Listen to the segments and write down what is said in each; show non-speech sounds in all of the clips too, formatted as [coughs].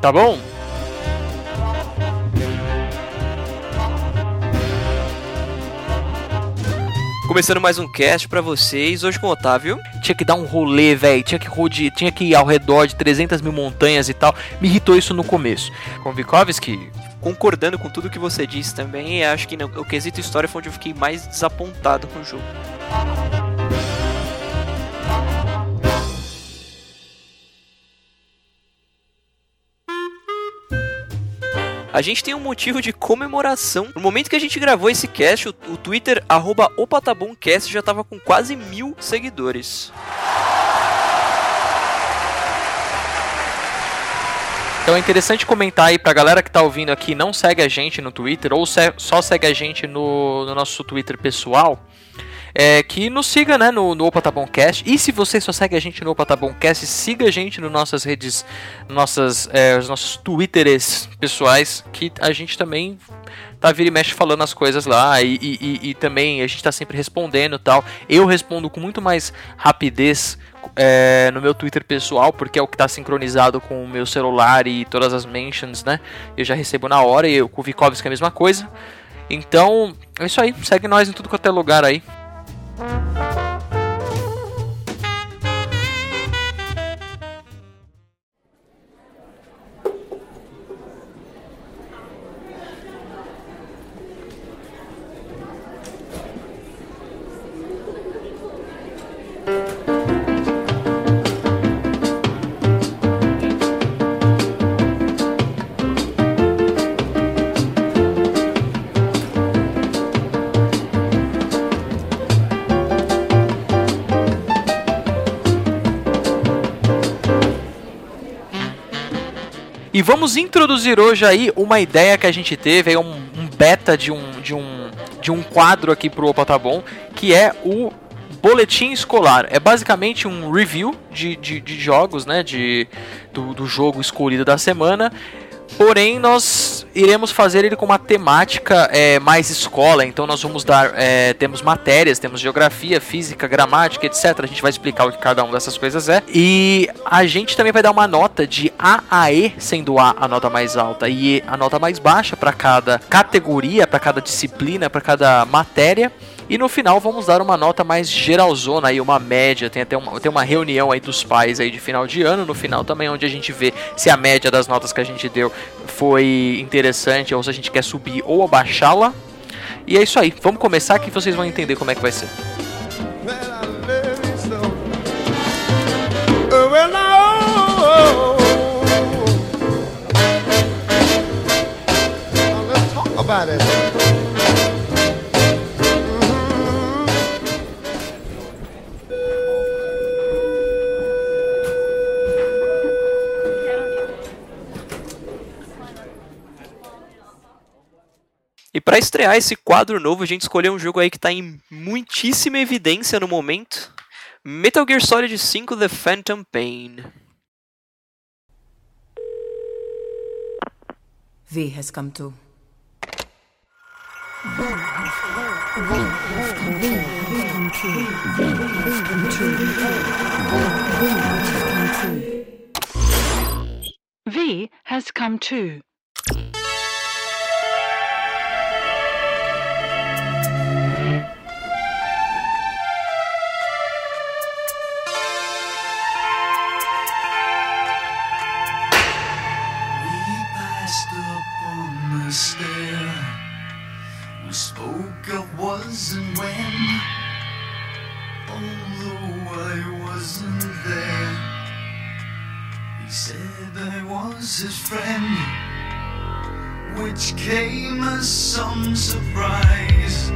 Tá bom? Começando mais um cast para vocês, hoje com o Otávio. Tinha que dar um rolê, velho. Tinha que tinha que ir ao redor de 300 mil montanhas e tal. Me irritou isso no começo. Com Vikovski, concordando com tudo que você disse também, acho que o quesito história foi onde eu fiquei mais desapontado com o jogo. A gente tem um motivo de comemoração. No momento que a gente gravou esse cast, o, o Twitter, arroba opatabumcast, já tava com quase mil seguidores. Então é interessante comentar aí pra galera que tá ouvindo aqui, não segue a gente no Twitter, ou se, só segue a gente no, no nosso Twitter pessoal é, que nos siga né, no, no Opa Tá Bom Cast. E se você só segue a gente no Opa Tá Bom Cast, siga a gente nas nossas redes, nossas, é, os nossos twitters pessoais, que a gente também tá vira e mexe falando as coisas lá e, e, e também a gente tá sempre respondendo tal. Eu respondo com muito mais rapidez é, no meu Twitter pessoal, porque é o que está sincronizado com o meu celular e todas as mentions, né? Eu já recebo na hora e eu, com o Vikovski é a mesma coisa. Então, é isso aí. Segue nós em tudo quanto é lugar aí. Vamos introduzir hoje aí uma ideia que a gente teve, um, um beta de um, de, um, de um quadro aqui pro Opa Tá Bom, que é o boletim escolar. É basicamente um review de, de, de jogos, né? De, do, do jogo escolhido da semana. Porém, nós iremos fazer ele com uma temática é, mais escola. Então, nós vamos dar. É, temos matérias, temos geografia, física, gramática, etc. A gente vai explicar o que cada uma dessas coisas é. E a gente também vai dar uma nota de A a E, sendo A a nota mais alta e E a nota mais baixa para cada categoria, para cada disciplina, para cada matéria. E no final vamos dar uma nota mais geralzona aí, uma média. Tem até uma, tem uma reunião aí dos pais aí de final de ano no final também, onde a gente vê se a média das notas que a gente deu foi interessante ou se a gente quer subir ou abaixá-la. E é isso aí. Vamos começar que vocês vão entender como é que vai ser. about it. Para estrear esse quadro novo, a gente escolheu um jogo aí que está em muitíssima evidência no momento. Metal Gear Solid 5 The Phantom Pain. V has come to. V has come to. Which came as some surprise.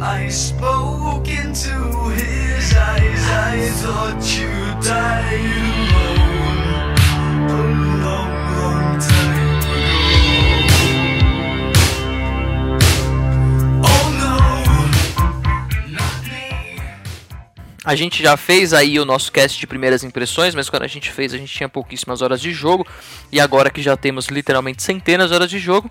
I spoke into his eyes, I thought you died alone. A gente já fez aí o nosso cast de primeiras impressões, mas quando a gente fez a gente tinha pouquíssimas horas de jogo. E agora que já temos literalmente centenas de horas de jogo,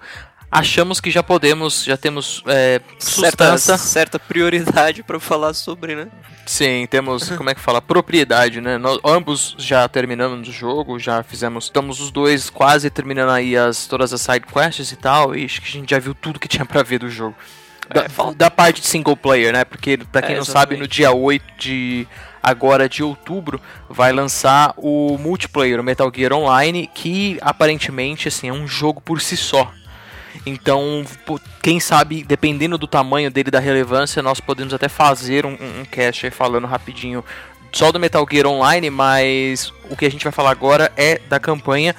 achamos que já podemos, já temos é, Certa, sustância. certa prioridade pra falar sobre, né? Sim, temos, como é que fala, propriedade, né? Nós, ambos já terminamos o jogo, já fizemos, estamos os dois quase terminando aí as, todas as side quests e tal, e acho que a gente já viu tudo que tinha pra ver do jogo. Da, É, da parte de single player, né? Porque, pra quem É, não sabe, no dia 8 de agora de outubro vai lançar o multiplayer, o Metal Gear Online, que aparentemente assim é um jogo por si só. Então, quem sabe, dependendo do tamanho dele, da relevância, nós podemos até fazer um, um um cast aí falando rapidinho só do Metal Gear Online, mas o que a gente vai falar agora é da campanha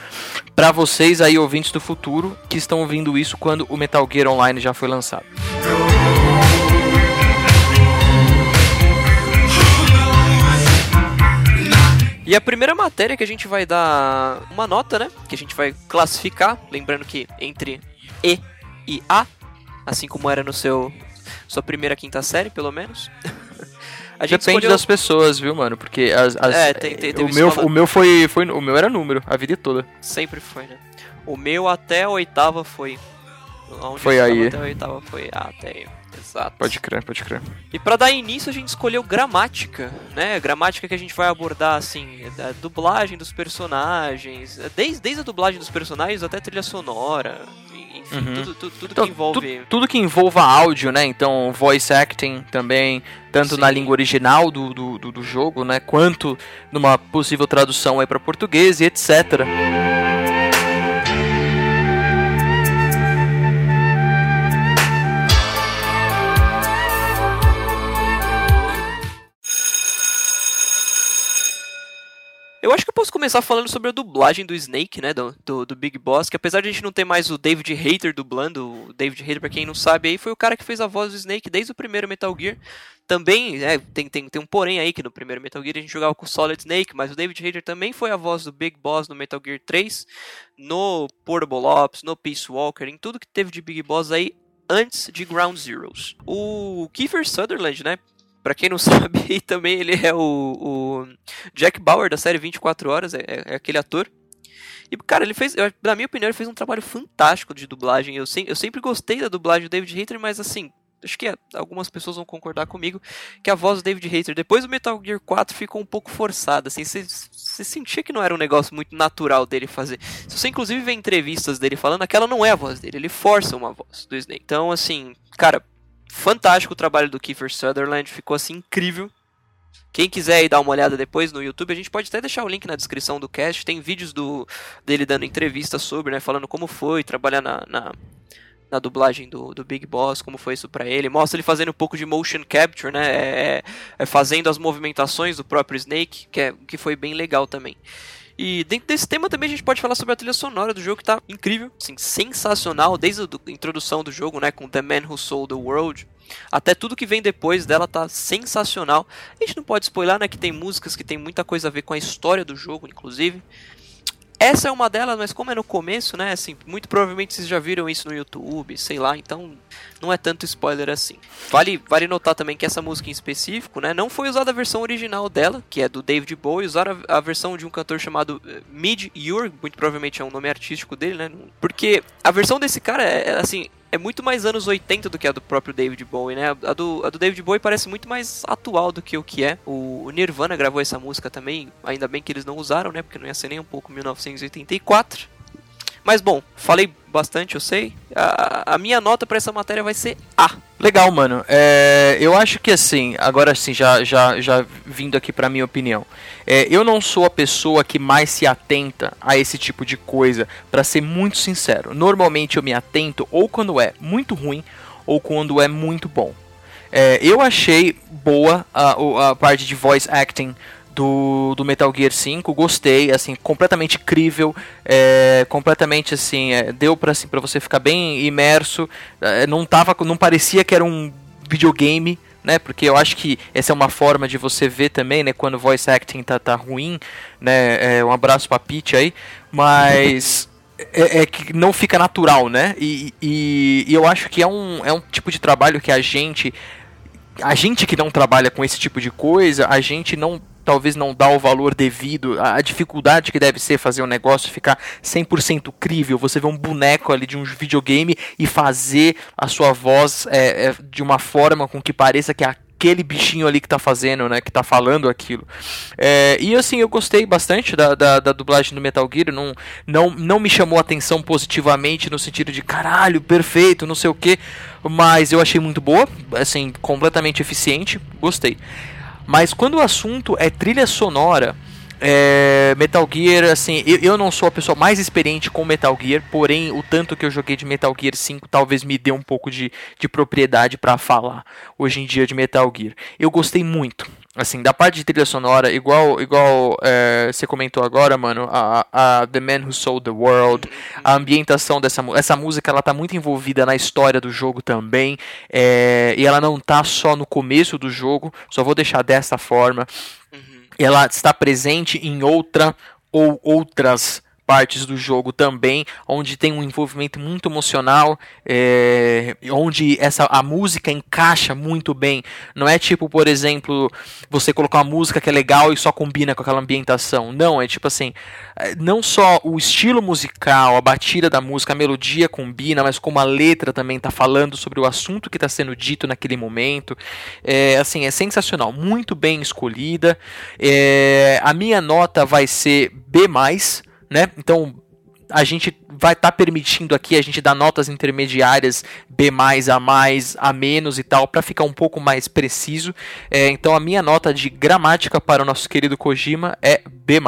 para vocês aí ouvintes do futuro que estão ouvindo isso quando o Metal Gear Online já foi lançado. E a primeira matéria que a gente vai dar uma nota, né? Que a gente vai classificar, lembrando que entre E e A, assim como era no seu sua primeira quinta série, pelo menos. [laughs] Depende escolheu- das pessoas, viu, mano? Porque as, as- É, tem- tem- teve o meu, escola- o meu foi, foi o meu era número a vida toda. Sempre foi, né? O meu até a oitava foi. Onde Foi aí. Até a oitava foi A até aí. Exato. Pode crer, pode crer. E pra dar início a gente escolheu gramática, né? Gramática que a gente vai abordar assim, a dublagem dos personagens, desde, desde a dublagem dos personagens até a trilha sonora, enfim, Uhum. tudo, tudo, tudo Então, que envolve. tu- tudo que envolva áudio, né? Então, voice acting também, tanto Sim. na língua original do, do, do, do jogo, né? Quanto numa possível tradução aí para português e etc. Eu acho que eu posso começar falando sobre a dublagem do Snake, né? Do, do, do Big Boss, que apesar de a gente não ter mais o David Hayter dublando, o David Hayter, pra quem não sabe, aí foi o cara que fez a voz do Snake desde o primeiro Metal Gear. Também, é, tem, tem, tem um porém aí que no primeiro Metal Gear a gente jogava com o Solid Snake, mas o David Hayter também foi a voz do Big Boss no Metal Gear 3, no Portable Ops, no Peace Walker, em tudo que teve de Big Boss aí antes de Ground Zeroes. O Kiefer Sutherland, né? Pra quem não [laughs] sabe, também ele é o, o Jack Bauer da série 24 Horas, é, é aquele ator. E, cara, ele fez, eu- na minha opinião, ele fez um trabalho fantástico de dublagem. Eu, sem- eu sempre gostei da dublagem do David Hayter, mas assim, acho que algumas pessoas vão concordar comigo que a voz do David Hayter, depois do Metal Gear 4, ficou um pouco forçada. Assim, você sentia que não era um negócio muito natural dele fazer. Se você, inclusive, vê entrevistas dele falando, aquela não é a voz dele, ele força uma voz do Snake. Então, assim, cara, fantástico o trabalho do Kiefer Sutherland, ficou assim incrível. Quem quiser ir dar uma olhada depois no YouTube, a gente pode até deixar o link na descrição do cast. Tem vídeos do dele dando entrevistas sobre, né? Falando como foi trabalhar na, na, na dublagem do, do Big Boss, como foi isso pra ele. Mostra ele fazendo um pouco de motion capture, né? É, é fazendo as movimentações do próprio Snake, que, é, que foi bem legal também. E dentro desse tema também a gente pode falar sobre a trilha sonora do jogo, que tá incrível, assim, sensacional, desde a introdução do jogo, né, com The Man Who Sold the World, até tudo que vem depois dela tá sensacional. A gente não pode spoiler, né, que tem músicas que tem muita coisa a ver com a história do jogo, inclusive. Essa é uma delas, mas como é no começo, né, assim, muito provavelmente vocês já viram isso no YouTube, sei lá, então não é tanto spoiler assim. Vale, vale notar também que essa música em específico, né, não foi usada a versão original dela, que é do David Bowie, usaram a, a versão de um cantor chamado eh, Mid Ure, muito provavelmente é um nome artístico dele, né, porque a versão desse cara é, é, assim, é muito mais anos 80 do que a do próprio David Bowie, né? A do, a do David Bowie parece muito mais atual do que o que é. O, o Nirvana gravou essa música também, ainda bem que eles não usaram, né? Porque não ia ser nem um pouco 1984. Mas bom, falei bastante, eu sei. A, a minha nota pra essa matéria vai ser A. Legal, mano. É, eu acho que assim, agora sim, já, já, já vindo aqui pra minha opinião. É, eu não sou a pessoa que mais se atenta a esse tipo de coisa, pra ser muito sincero. Normalmente eu me atento ou quando é muito ruim ou quando é muito bom. É, eu achei boa a, a parte de voice acting do, do Metal Gear 5, gostei, assim, completamente crível, é, completamente assim, é, deu pra, assim, pra você ficar bem imerso, é, não, tava, não parecia que era um videogame, né, porque eu acho que essa é uma forma de você ver também, né, quando o voice acting tá, tá ruim, né, é, um abraço pra Peach aí, mas... [laughs] É, é que não fica natural, né? E, e- e eu acho que é um, é um tipo de trabalho que a gente a gente que não trabalha com esse tipo de coisa, a gente não talvez não dá o valor devido, a, a dificuldade que deve ser fazer o negócio ficar 100% crível. Você vê um boneco ali de um videogame e fazer a sua voz é, é, de uma forma com que pareça que é aquele bichinho ali que tá fazendo, né? Que tá falando aquilo. É, e assim, eu gostei bastante da, da, da, dublagem do Metal Gear. Não, não, não me chamou a atenção positivamente no sentido de caralho, perfeito, não sei o que. Mas eu achei muito boa, assim, completamente eficiente. Gostei. Mas quando o assunto é trilha sonora. É, Metal Gear, assim, eu, eu, não sou a pessoa mais experiente com Metal Gear, porém o tanto que eu joguei de Metal Gear 5 talvez me dê um pouco de, de propriedade para falar hoje em dia de Metal Gear. Eu gostei muito, assim, da parte de trilha sonora, igual, igual é, você comentou agora, mano, a, a The Man Who Sold the World, a ambientação dessa essa música, ela tá muito envolvida na história do jogo também, é, e ela não tá só no começo do jogo, só vou deixar dessa forma. Ela está presente em outra ou outras partes do jogo também, onde tem um envolvimento muito emocional, é, onde essa a música encaixa muito bem. Não é tipo, por exemplo, você colocar uma música que é legal e só combina com aquela ambientação. Não, é tipo assim, é, não só o estilo musical, a batida da música, a melodia combina, mas como a letra também está falando sobre o assunto que está sendo dito naquele momento. É, assim, é sensacional, muito bem escolhida. É, a minha nota vai ser B+, né? Então a gente vai estar tá permitindo aqui a gente dar notas intermediárias B+, A+, A-, e tal, para ficar um pouco mais preciso. É, então a minha nota de gramática para o nosso querido Kojima é B+.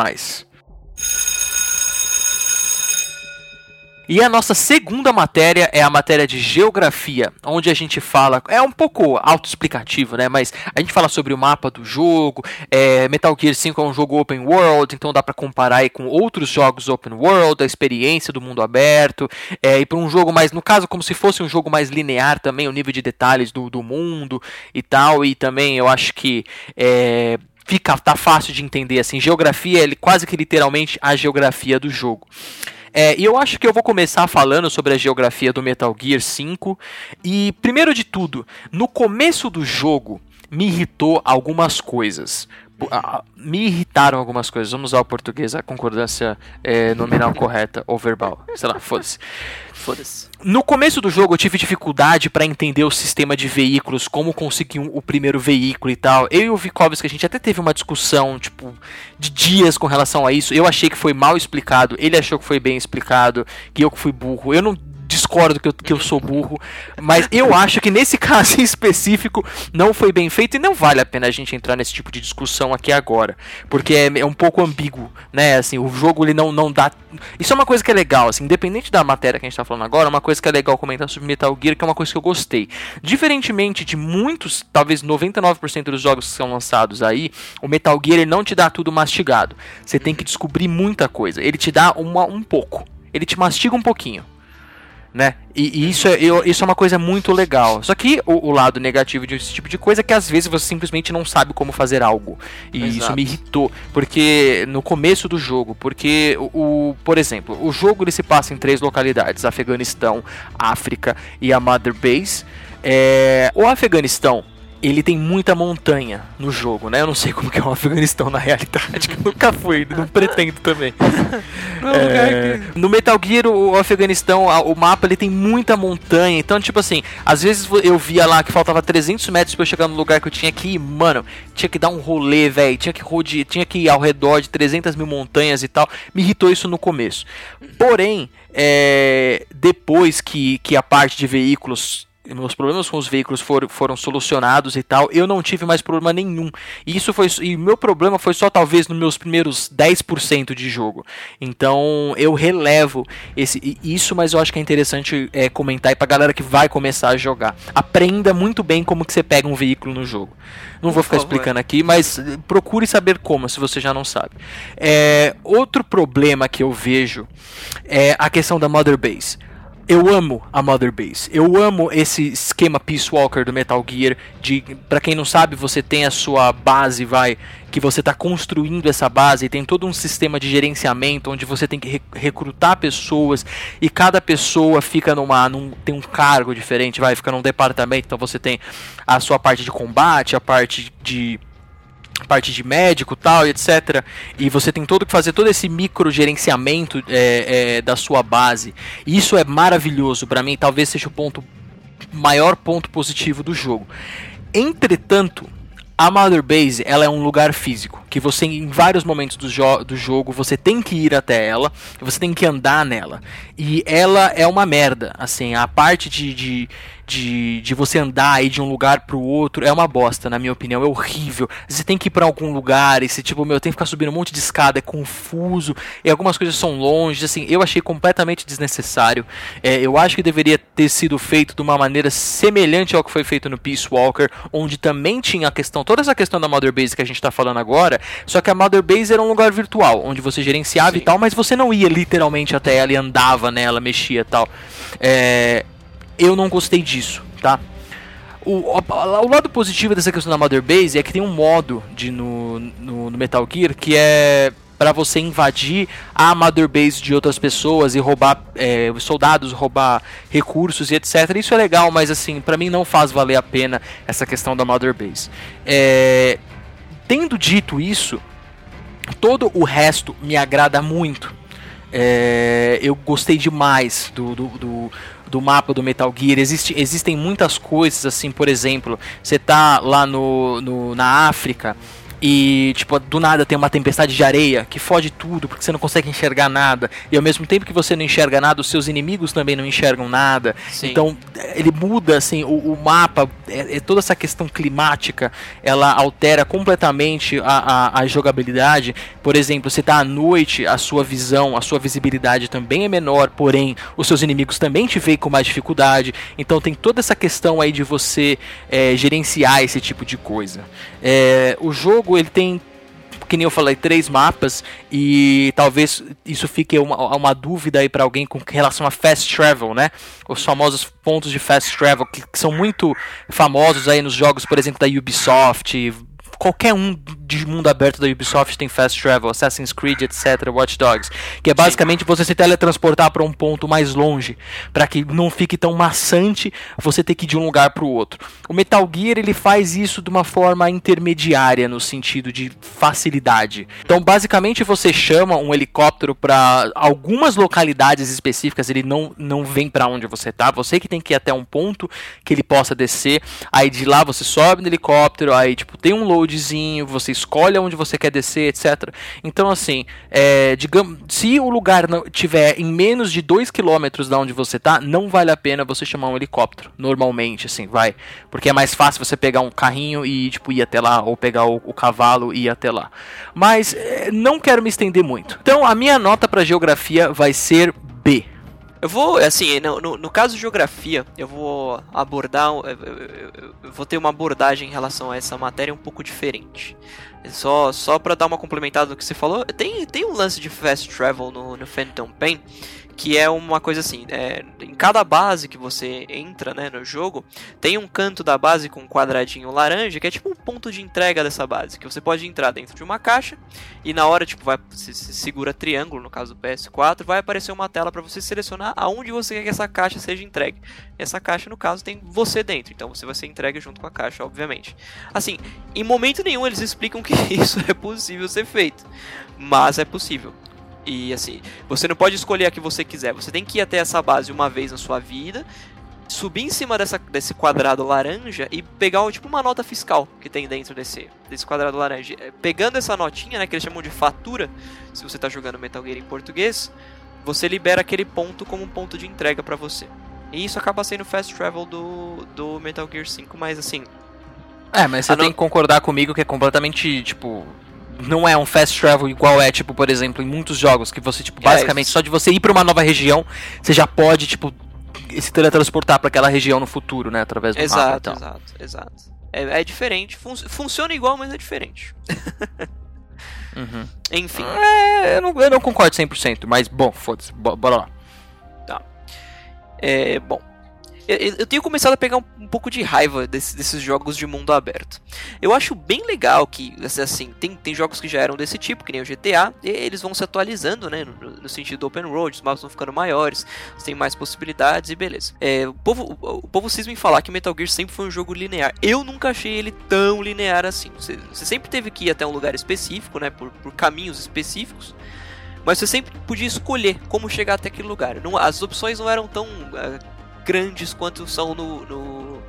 E a nossa segunda matéria é a matéria de geografia, onde a gente fala, é um pouco autoexplicativo, né? Mas a gente fala sobre o mapa do jogo. É, Metal Gear 5 é um jogo open world, então dá para comparar aí com outros jogos open world, a experiência do mundo aberto. É, e para um jogo mais, no caso, como se fosse um jogo mais linear também, o nível de detalhes do, do mundo e tal. E também eu acho que é, fica tá fácil de entender assim. Geografia é quase que literalmente a geografia do jogo. É, e eu acho que eu vou começar falando sobre a geografia do Metal Gear 5. E, primeiro de tudo, no começo do jogo me irritou algumas coisas. Me irritaram algumas coisas. Vamos usar o português, a concordância é, nominal correta ou verbal. Sei lá, foda-se. Foda-se. No começo do jogo eu tive dificuldade para entender o sistema de veículos, como conseguir um, o primeiro veículo e tal. Eu e o Vikovski, a gente até teve uma discussão, tipo, de dias com relação a isso. Eu achei que foi mal explicado, ele achou que foi bem explicado, que eu que fui burro. Eu não discordo que eu, que eu sou burro, mas eu acho que nesse [laughs] caso em específico não foi bem feito e não vale a pena a gente entrar nesse tipo de discussão aqui agora, porque é, é um pouco ambíguo, né? Assim, o jogo ele não, não dá. Isso é uma coisa que é legal, assim, independente da matéria que a gente tá falando agora, é uma coisa que é legal comentar sobre Metal Gear, que é uma coisa que eu gostei. Diferentemente de muitos, talvez 99% dos jogos que são lançados aí, o Metal Gear ele não te dá tudo mastigado. Você tem que descobrir muita coisa. Ele te dá uma, um pouco. Ele te mastiga um pouquinho né? E, e isso, é, eu, isso é uma coisa muito legal. Só que o, o, lado negativo desse tipo de coisa é que às vezes você simplesmente não sabe como fazer algo. E Exato. isso me irritou. Porque no começo do jogo, porque o, o, por exemplo, o jogo ele se passa em três localidades: Afeganistão, África e a Mother Base. É, o Afeganistão ele tem muita montanha no jogo, né? Eu não sei como que é o Afeganistão na realidade, [laughs] que eu nunca fui, não pretendo também. [laughs] é, que... No Metal Gear, o Afeganistão, o mapa ele tem muita montanha, então tipo assim, às vezes eu via lá que faltava 300 metros para eu chegar no lugar que eu tinha que ir, mano, tinha que dar um rolê, velho, tinha que rodear, tinha que ir ao redor de 300 mil montanhas e tal. Me irritou isso no começo. Porém, é, depois que, que a parte de veículos meus problemas com os veículos foram, foram solucionados e tal, eu não tive mais problema nenhum. E isso foi e meu problema foi só talvez nos meus primeiros 10% de jogo. Então, eu relevo esse isso, mas eu acho que é interessante é, comentar aí pra galera que vai começar a jogar. Aprenda muito bem como que você pega um veículo no jogo. Não vou ficar explicando aqui, mas procure saber como, se você já não sabe. É, outro problema que eu vejo é a questão da Mother Base eu amo a Mother Base. Eu amo esse esquema Peace Walker do Metal Gear. De, para quem não sabe, você tem a sua base, vai, que você está construindo essa base. E tem todo um sistema de gerenciamento onde você tem que re recrutar pessoas e cada pessoa fica numa, num, tem um cargo diferente, vai, fica num departamento. Então você tem a sua parte de combate, a parte de parte de médico tal, etc. E você tem todo que fazer todo esse micro gerenciamento é, é, da sua base. E isso é maravilhoso para mim, talvez seja o ponto maior ponto positivo do jogo. Entretanto, a Mother Base ela é um lugar físico que você em vários momentos do, jo do jogo você tem que ir até ela, você tem que andar nela e ela é uma merda, assim a parte de, de de, de você andar aí de um lugar pro outro é uma bosta, na minha opinião, é horrível. Você tem que ir para algum lugar e se tipo, meu, tem que ficar subindo um monte de escada, é confuso, e algumas coisas são longe, assim, eu achei completamente desnecessário. É, eu acho que deveria ter sido feito de uma maneira semelhante ao que foi feito no Peace Walker, onde também tinha a questão, toda essa questão da Mother Base que a gente tá falando agora, só que a Mother Base era um lugar virtual, onde você gerenciava Sim. e tal, mas você não ia literalmente até ela e andava nela, mexia e tal. É, eu não gostei disso, tá? O, o, o, lado positivo dessa questão da Mother Base é que tem um modo de, no, no, no Metal Gear que é para você invadir a Mother Base de outras pessoas e roubar é, soldados, roubar recursos e etc. Isso é legal, mas assim, para mim não faz valer a pena essa questão da Mother Base. É, tendo dito isso, todo o resto me agrada muito. É, eu gostei demais do, do, do do mapa do Metal Gear. Existe, existem muitas coisas, assim, por exemplo, você tá lá no, no, na África e, tipo, do nada tem uma tempestade de areia que fode tudo porque você não consegue enxergar nada. E ao mesmo tempo que você não enxerga nada, os seus inimigos também não enxergam nada. Sim. Então, ele muda, assim, o, o mapa, é, é, toda essa questão climática, ela altera completamente a, a, a, jogabilidade. Por exemplo, você tá à noite, a sua visão, a sua visibilidade também é menor, porém, os seus inimigos também te veem com mais dificuldade. Então, tem toda essa questão aí de você é, gerenciar esse tipo de coisa. É, o jogo ele tem que nem eu falei, três mapas e talvez isso fique uma, uma dúvida aí para alguém com relação a fast travel, né? Os famosos pontos de fast travel que, que, são muito famosos aí nos jogos, por exemplo, da Ubisoft, qualquer um de mundo aberto da Ubisoft tem Fast Travel, Assassin's Creed, etc, Watch Dogs, que é basicamente você se teletransportar para um ponto mais longe, para que não fique tão maçante você ter que ir de um lugar para o outro. O Metal Gear ele faz isso de uma forma intermediária no sentido de facilidade. Então, basicamente você chama um helicóptero para algumas localidades específicas, ele não não vem para onde você tá, você que tem que ir até um ponto que ele possa descer, aí de lá você sobe no helicóptero, aí tipo tem um loadzinho, você escolhe onde você quer descer, etc. Então, assim, é, digamos, se o lugar não tiver em menos de 2 km da onde você tá, não vale a pena você chamar um helicóptero. Normalmente, assim, vai. Porque é mais fácil você pegar um carrinho e, tipo, ir até lá, ou pegar o, o cavalo e ir até lá. Mas é, não quero me estender muito. Então, a minha nota para geografia vai ser B. Eu vou, assim, no, no, no, caso de geografia, eu vou abordar, eu, eu, eu, vou ter uma abordagem em relação a essa matéria um pouco diferente. Só, só para dar uma complementada no que você falou, tem, tem um lance de fast travel no, no Phantom Pain que é uma coisa assim, é, em cada base que você entra né, no jogo, tem um canto da base com um quadradinho laranja, que é tipo um ponto de entrega dessa base, que você pode entrar dentro de uma caixa e na hora, tipo, vai se, se segura triângulo, no caso do PS4, vai aparecer uma tela para você selecionar aonde você quer que essa caixa seja entregue. Essa caixa, no caso, tem você dentro, então você vai ser entregue junto com a caixa, obviamente. Assim, em momento nenhum eles explicam que [laughs] isso é possível ser feito, mas é possível. E assim, você não pode escolher a que você quiser. Você tem que ir até essa base uma vez na sua vida, subir em cima dessa, desse quadrado laranja e pegar tipo uma nota fiscal que tem dentro desse, desse quadrado laranja. É, pegando essa notinha, né, que eles chamam de fatura, se você está jogando Metal Gear em português, você libera aquele ponto como um ponto de entrega para você. E isso acaba sendo o fast travel do, do Metal Gear 5, mas assim. É, mas você tem no... que concordar comigo que é completamente, tipo, não é um fast travel igual é, tipo, por exemplo, em muitos jogos, que você, tipo, é, basicamente, é só de você ir para uma nova região, você já pode, tipo, se teletransportar para aquela região no futuro, né, através do exato, mapa. Então. Exato, exato, É, é diferente, fun funciona igual, mas é diferente. [laughs] uhum. Enfim. É, eu não, eu não concordo 100%, mas, bom, foda-se, bora lá. Tá. É, bom. Eu, eu tenho começado a pegar um, um pouco de raiva desse, desses jogos de mundo aberto. Eu acho bem legal que, assim, tem, tem jogos que já eram desse tipo, que nem o GTA, e eles vão se atualizando, né, no, no sentido do open road, os mapas vão ficando maiores, tem mais possibilidades e beleza. É, o, povo, o, o povo cisma em falar que Metal Gear sempre foi um jogo linear. Eu nunca achei ele tão linear assim. Você, você sempre teve que ir até um lugar específico, né, por, por caminhos específicos, mas você sempre podia escolher como chegar até aquele lugar. Não, as opções não eram tão uh, grandes quanto são no, no,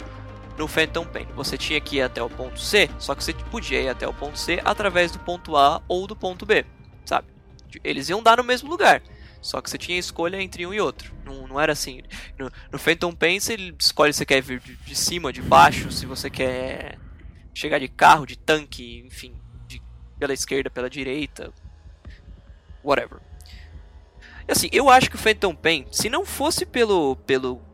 no Phantom Pain. Você tinha que ir até o ponto C, só que você podia ir até o ponto C através do ponto A ou do ponto B, sabe? Eles iam dar no mesmo lugar. Só que você tinha escolha entre um e outro. Não, não era assim. No, no Phantom Pain você escolhe se quer vir de, de cima, de baixo, se você quer chegar de carro, de tanque, enfim, de, pela esquerda, pela direita, whatever. Assim, eu acho que o Phantom Pain, se não fosse pelo, pelo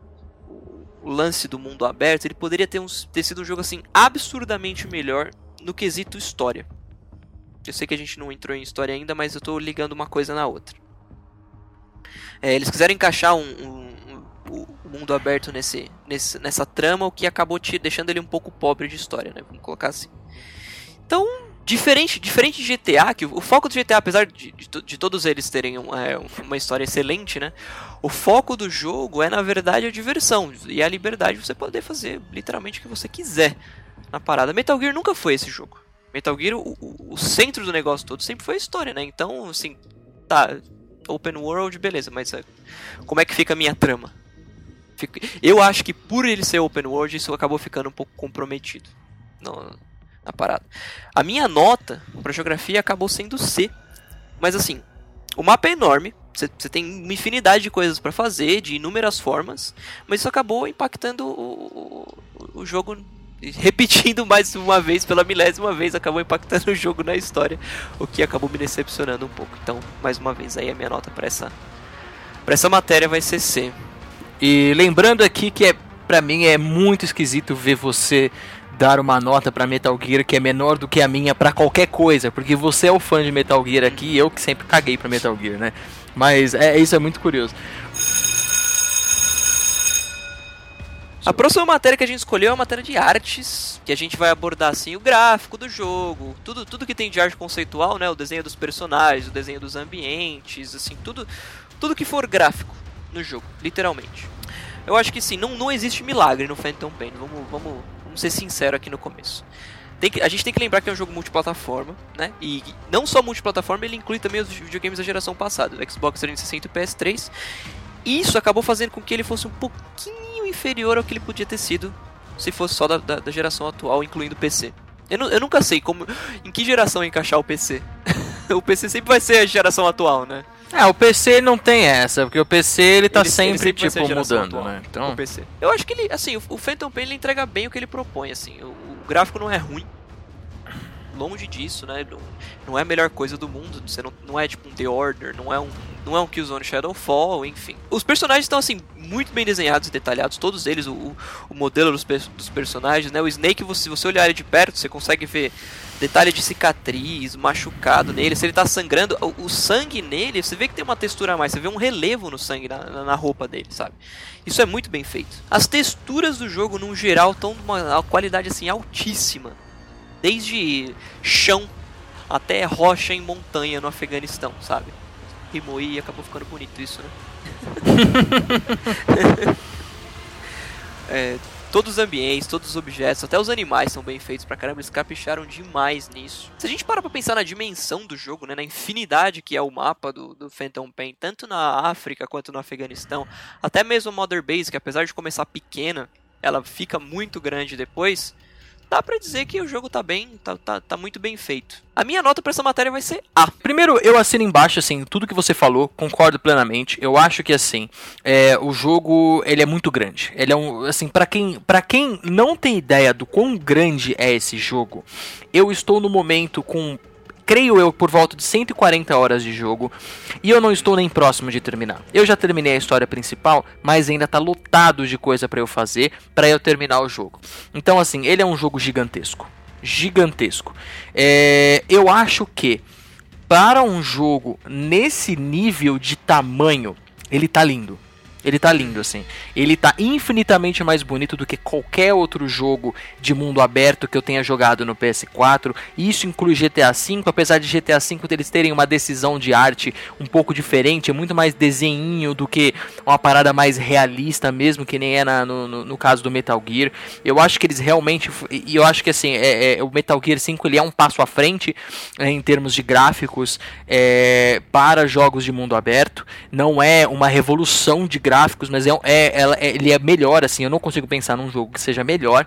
lance do mundo aberto, ele poderia ter, um, ter sido um jogo assim absurdamente melhor no quesito história. Eu sei que a gente não entrou em história ainda, mas eu estou ligando uma coisa na outra. É, eles quiseram encaixar um, um, um, um mundo aberto nesse, nesse, nessa trama, o que acabou te deixando ele um pouco pobre de história, né? Vamos colocar assim. Então, Diferente, diferente de GTA, que o foco do GTA, apesar de, de, de todos eles terem uma, é, uma história excelente, né? O foco do jogo é, na verdade, a diversão e a liberdade de você poder fazer literalmente o que você quiser na parada. Metal Gear nunca foi esse jogo. Metal Gear, o, o, o centro do negócio todo sempre foi a história, né? Então, assim, tá, open world, beleza, mas é, como é que fica a minha trama? Eu acho que por ele ser open world, isso acabou ficando um pouco comprometido. Não, na parada. A minha nota para geografia acabou sendo C. Mas assim, o mapa é enorme, você, tem uma infinidade de coisas para fazer, de inúmeras formas, mas isso acabou impactando o, o, o, jogo, [laughs] repetindo mais uma vez, pela milésima vez, acabou impactando o jogo na história, o que acabou me decepcionando um pouco. Então, mais uma vez, aí a minha nota para essa, essa matéria vai ser C. E lembrando aqui que é, para mim é muito esquisito ver você dar uma nota para Metal Gear que é menor do que a minha para qualquer coisa, porque você é o fã de Metal Gear aqui eu que sempre caguei para Metal Gear, né? Mas é isso é muito curioso. A próxima matéria que a gente escolheu é a matéria de artes, que a gente vai abordar assim o gráfico do jogo, tudo, tudo que tem de arte conceitual, né, o desenho dos personagens, o desenho dos ambientes, assim, tudo tudo que for gráfico no jogo, literalmente. Eu acho que sim, não, não existe milagre no Phantom Pain. Vamos, vamos Vamos ser sincero aqui no começo. Que, a gente tem que lembrar que é um jogo multiplataforma, né? E não só multiplataforma, ele inclui também os videogames da geração passada, Xbox 360 e PS3. E isso acabou fazendo com que ele fosse um pouquinho inferior ao que ele podia ter sido se fosse só da, da, da geração atual, incluindo o PC. Eu, eu, nunca sei como, em que geração encaixar o PC. [laughs] o PC sempre vai ser a geração atual, né? É, o PC não tem essa, porque o PC ele tá ele, sempre, ele sempre tipo, mudando, atual, né? Então... O PC. Eu acho que ele, assim, o, Phantom Pain ele entrega bem o que ele propõe, assim. O, o gráfico não é ruim. Longe disso, né? Não, não, é a melhor coisa do mundo. Você não, não é tipo um The Order, não é um, não é um Killzone Shadowfall, enfim. Os personagens estão, assim, muito bem desenhados e detalhados, todos eles, o, o modelo dos, dos personagens, né? O Snake, se você olhar ele de perto, você consegue ver detalhe de cicatriz, machucado nele, se ele tá sangrando, o, o, sangue nele, você vê que tem uma textura a mais, você vê um relevo no sangue na, na roupa dele, sabe? Isso é muito bem feito. As texturas do jogo, no geral, estão de uma qualidade assim altíssima. Desde chão até rocha em montanha no Afeganistão, sabe? Rimou e acabou ficando bonito isso, né? [laughs] é, todos os ambientes, todos os objetos, até os animais são bem feitos pra caramba, eles capricharam demais nisso. Se a gente parar pra pensar na dimensão do jogo, né, na infinidade que é o mapa do, do Phantom Pain, tanto na África quanto no Afeganistão, até mesmo a Mother Base, que apesar de começar pequena, ela fica muito grande depois, dá pra dizer que o jogo tá bem, tá, tá, tá muito bem feito. A minha nota para essa matéria vai ser A. Primeiro, eu assino embaixo, assim, tudo que você falou, concordo plenamente. Eu acho que, assim, é, o jogo, ele é muito grande. Ele é um, assim, para quem, pra quem não tem ideia do quão grande é esse jogo, eu estou no momento com creio eu, por volta de 140 horas de jogo, e eu não estou nem próximo de terminar. Eu já terminei a história principal, mas ainda está lotado de coisa para eu fazer para eu terminar o jogo. Então, assim, ele é um jogo gigantesco. Gigantesco. É, eu acho que para um jogo nesse nível de tamanho, ele tá lindo. Ele tá lindo, assim. Ele tá infinitamente mais bonito do que qualquer outro jogo de mundo aberto que eu tenha jogado no PS4. E isso inclui GTA V, apesar de GTA V eles terem uma decisão de arte um pouco diferente, é muito mais desenho do que uma parada mais realista mesmo, que nem é na, no, no, no, caso do Metal Gear. Eu acho que eles realmente. E eu acho que assim, é, é, o Metal Gear 5 ele é um passo à frente é, em termos de gráficos é, para jogos de mundo aberto. Não é uma revolução de gráficos gráficos, mas é, é, é, ele é melhor, assim, eu não consigo pensar num jogo que seja melhor.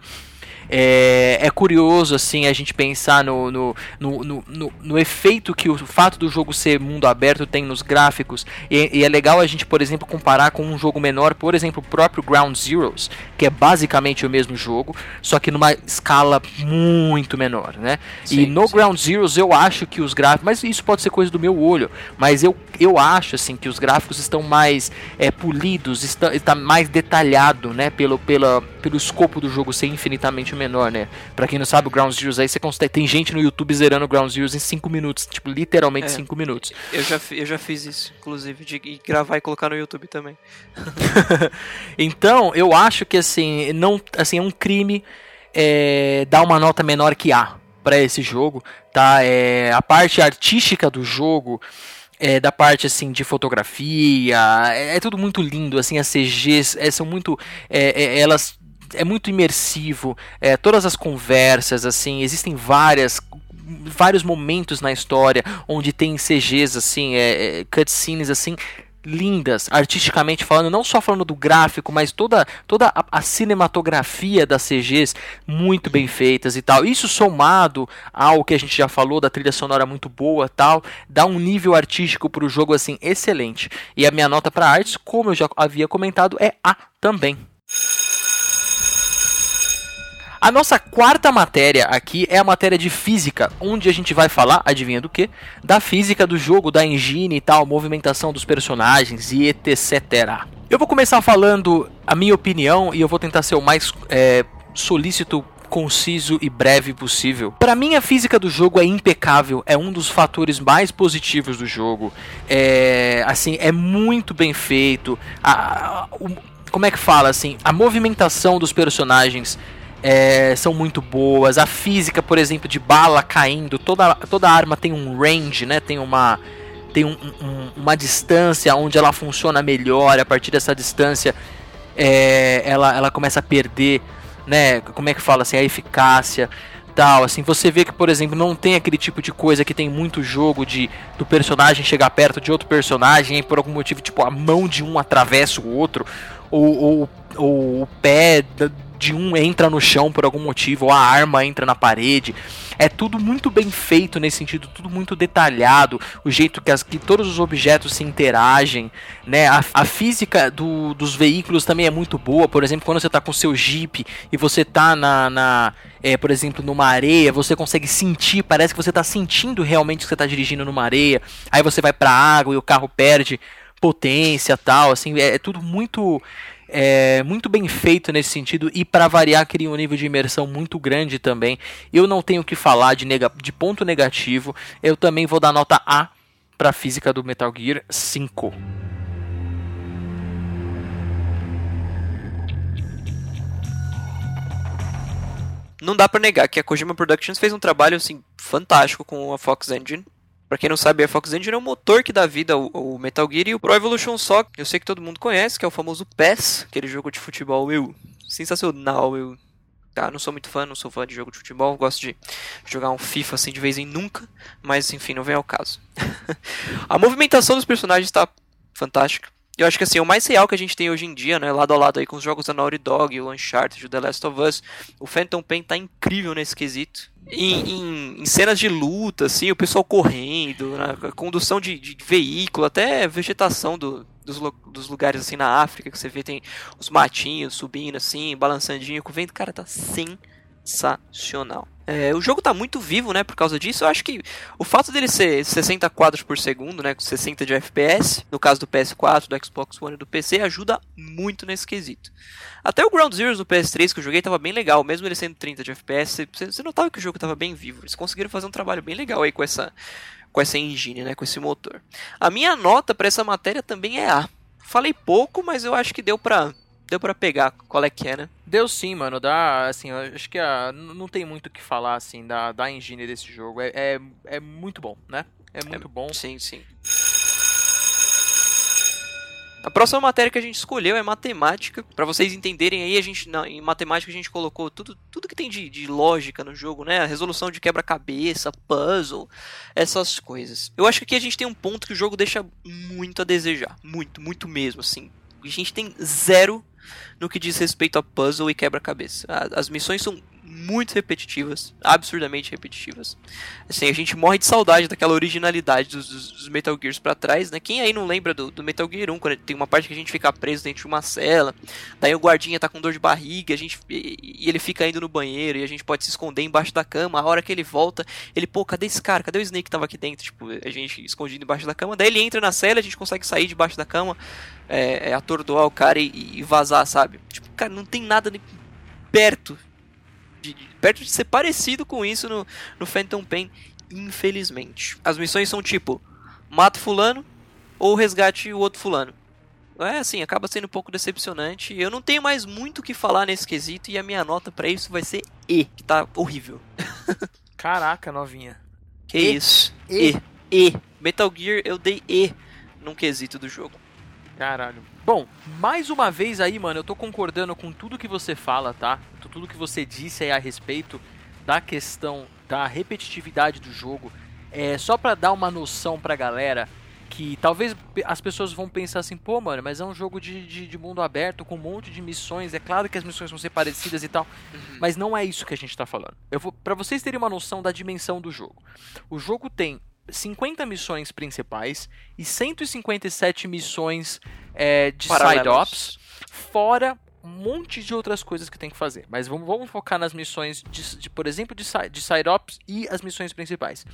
É, é curioso assim a gente pensar no, no, no, no, no efeito que o fato do jogo ser mundo aberto tem nos gráficos. E, e, é legal a gente, por exemplo, comparar com um jogo menor, por exemplo, o próprio Ground Zeroes, que é basicamente o mesmo jogo, só que numa escala muito menor, né? Sim, e no sim. Ground Zeroes eu acho que os gráficos, mas isso pode ser coisa do meu olho, mas eu, eu acho assim que os gráficos estão mais é, polidos, está, está mais detalhado, né? Pelo, pela, pelo escopo do jogo ser infinitamente menor, né? Pra quem não sabe, o Ground Zeroes aí, você consegue. Tem gente no YouTube zerando o Ground Zeroes em 5 minutos. Tipo, literalmente 5 é, minutos. Eu já, eu já fiz isso, inclusive, de gravar e colocar no YouTube também. [laughs] então, eu acho que assim, não, assim, é um crime é, dar uma nota menor que A para esse jogo, tá? É, a parte artística do jogo. É, da parte assim de fotografia é, é, tudo muito lindo assim as CGs é, são muito é, é, elas é muito imersivo, é, todas as conversas, assim, existem várias vários momentos na história onde tem CGs assim, é, é, cutscenes assim lindas, artisticamente falando, não só falando do gráfico, mas toda, toda a, a, cinematografia das CGs muito bem feitas e tal. Isso somado ao que a gente já falou da trilha sonora muito boa, tal, dá um nível artístico para o jogo assim excelente. E a minha nota para artes, como eu já havia comentado, é A também. A nossa quarta matéria aqui é a matéria de física, onde a gente vai falar, adivinha do que? Da física do jogo, da engine e tal, movimentação dos personagens e etc. Eu vou começar falando a minha opinião e eu vou tentar ser o mais é, solícito conciso e breve possível. Para mim a física do jogo é impecável, é um dos fatores mais positivos do jogo. É assim, é muito bem feito. A, a, o, como é que fala assim? A movimentação dos personagens é, são muito boas. A física, por exemplo, de bala caindo, toda, toda arma tem um range, né? Tem uma tem um, um, uma distância onde ela funciona melhor. A partir dessa distância, é, ela, ela começa a perder, né? Como é que fala assim, a eficácia. Tal, assim, você vê que, por exemplo, não tem aquele tipo de coisa que tem muito jogo de do personagem chegar perto de outro personagem e por algum motivo, tipo, a mão de um atravessa o outro, ou, ou, ou o pé de um entra no chão por algum motivo, ou a arma entra na parede. É tudo muito bem feito nesse sentido, tudo muito detalhado, o jeito que, as, que todos os objetos se interagem, né? A, a física do, dos veículos também é muito boa. Por exemplo, quando você está com seu Jeep e você está na, na é, por exemplo, numa areia, você consegue sentir, parece que você está sentindo realmente que você está dirigindo numa areia. Aí você vai para água e o carro perde potência, tal, assim, é, é tudo muito é, muito bem feito nesse sentido e para variar cria um nível de imersão muito grande também. Eu não tenho que falar de, nega, de ponto negativo, eu também vou dar nota A para a física do Metal Gear 5. Não dá para negar que a Kojima Productions fez um trabalho assim fantástico com a Fox Engine Pra quem não sabe, a Fox Engine é o motor que dá vida ao, ao, Metal Gear e o Pro Evolution Soccer, eu sei que todo mundo conhece, que é o famoso PES, aquele jogo de futebol, eu, sensacional, eu, tá, não sou muito fã, não sou fã de jogo de futebol, gosto de jogar um FIFA assim de vez em nunca, mas enfim, não vem ao caso. [laughs] a movimentação dos personagens está fantástica. Eu acho que assim, o mais real que a gente tem hoje em dia, né, lado a lado aí com os jogos da Naughty Dog, o Uncharted, o The Last of Us, o Phantom Pain tá incrível nesse quesito. Em, em, em cenas de luta, assim, o pessoal correndo, né, condução de, de, veículo, até vegetação do, dos, dos, lugares assim na África, que você vê, tem os matinhos subindo assim, balançandinho com o vento, cara, tá sensacional. É, o jogo tá muito vivo, né, por causa disso. Eu acho que o fato dele ser 60 quadros por segundo, né, com 60 de FPS, no caso do PS4, do Xbox One e do PC, ajuda muito nesse quesito. Até o Ground Zeroes no PS3 que eu joguei tava bem legal, mesmo ele sendo 30 de FPS, você notava que o jogo tava bem vivo. Eles conseguiram fazer um trabalho bem legal aí com essa com essa engine, né, com esse motor. A minha nota para essa matéria também é A. falei pouco, mas eu acho que deu pra, deu pra pegar qual é que é, né? Deu sim, mano. Dá, assim, acho que a, n- não tem muito o que falar, assim, da, da engine desse jogo. É, é, é muito bom, né? É muito bom. Sim, sim. A próxima matéria que a gente escolheu é matemática. Pra vocês entenderem aí, a gente na- em matemática a gente colocou tudo, tudo que tem de, de lógica no jogo, né? A resolução de quebra-cabeça, puzzle, essas coisas. Eu acho que aqui a gente tem um ponto que o jogo deixa muito a desejar, muito, muito mesmo, assim. A gente tem zero no que diz respeito a puzzle e quebra-cabeça. As missões são muito repetitivas, absurdamente repetitivas. Assim, a gente morre de saudade daquela originalidade dos, dos- Metal Gears pra trás, né? Quem aí não lembra do, do Metal Gear 1, quando tem uma parte que a gente fica preso dentro de uma cela, daí o guardinha tá com dor de barriga, a gente, e, e ele fica indo no banheiro, e a gente pode se esconder embaixo da cama, a hora que ele volta, ele, pô, cadê esse cara? Cadê o Snake que tava aqui dentro? Tipo, a gente escondido embaixo da cama, daí ele entra na cela, a gente consegue sair debaixo da cama, é, é, atordoar o cara e, e vazar, sabe? Tipo, cara, não tem nada nem perto de, perto de ser parecido com isso no, no Phantom Pain, infelizmente. As missões são tipo, mata fulano ou resgate o outro fulano. É assim, acaba sendo um pouco decepcionante. Eu não tenho mais muito o que falar nesse quesito e a minha nota pra isso vai ser E, que tá horrível. [laughs] Caraca, novinha. Que E? isso? E? E. E. Metal Gear eu dei E num quesito do jogo. Caralho. Bom, mais uma vez aí, mano, eu tô concordando com tudo que você fala, tá? Com Tudo que você disse aí a respeito da questão da repetitividade do jogo. É só pra dar uma noção pra galera que talvez as pessoas vão pensar assim, pô, mano, mas é um jogo de, de, de mundo aberto com um monte de missões. É claro que as missões vão ser parecidas e tal, mas não é isso que a gente tá falando. Eu vou para vocês terem uma noção da dimensão do jogo. O jogo tem 50 missões principais e 157 missões é, de side Paralelas. ops, fora um monte de outras coisas que tem que fazer. Mas vamos, vamos focar nas missões, de, de, por exemplo, de, de side ops e as missões principais.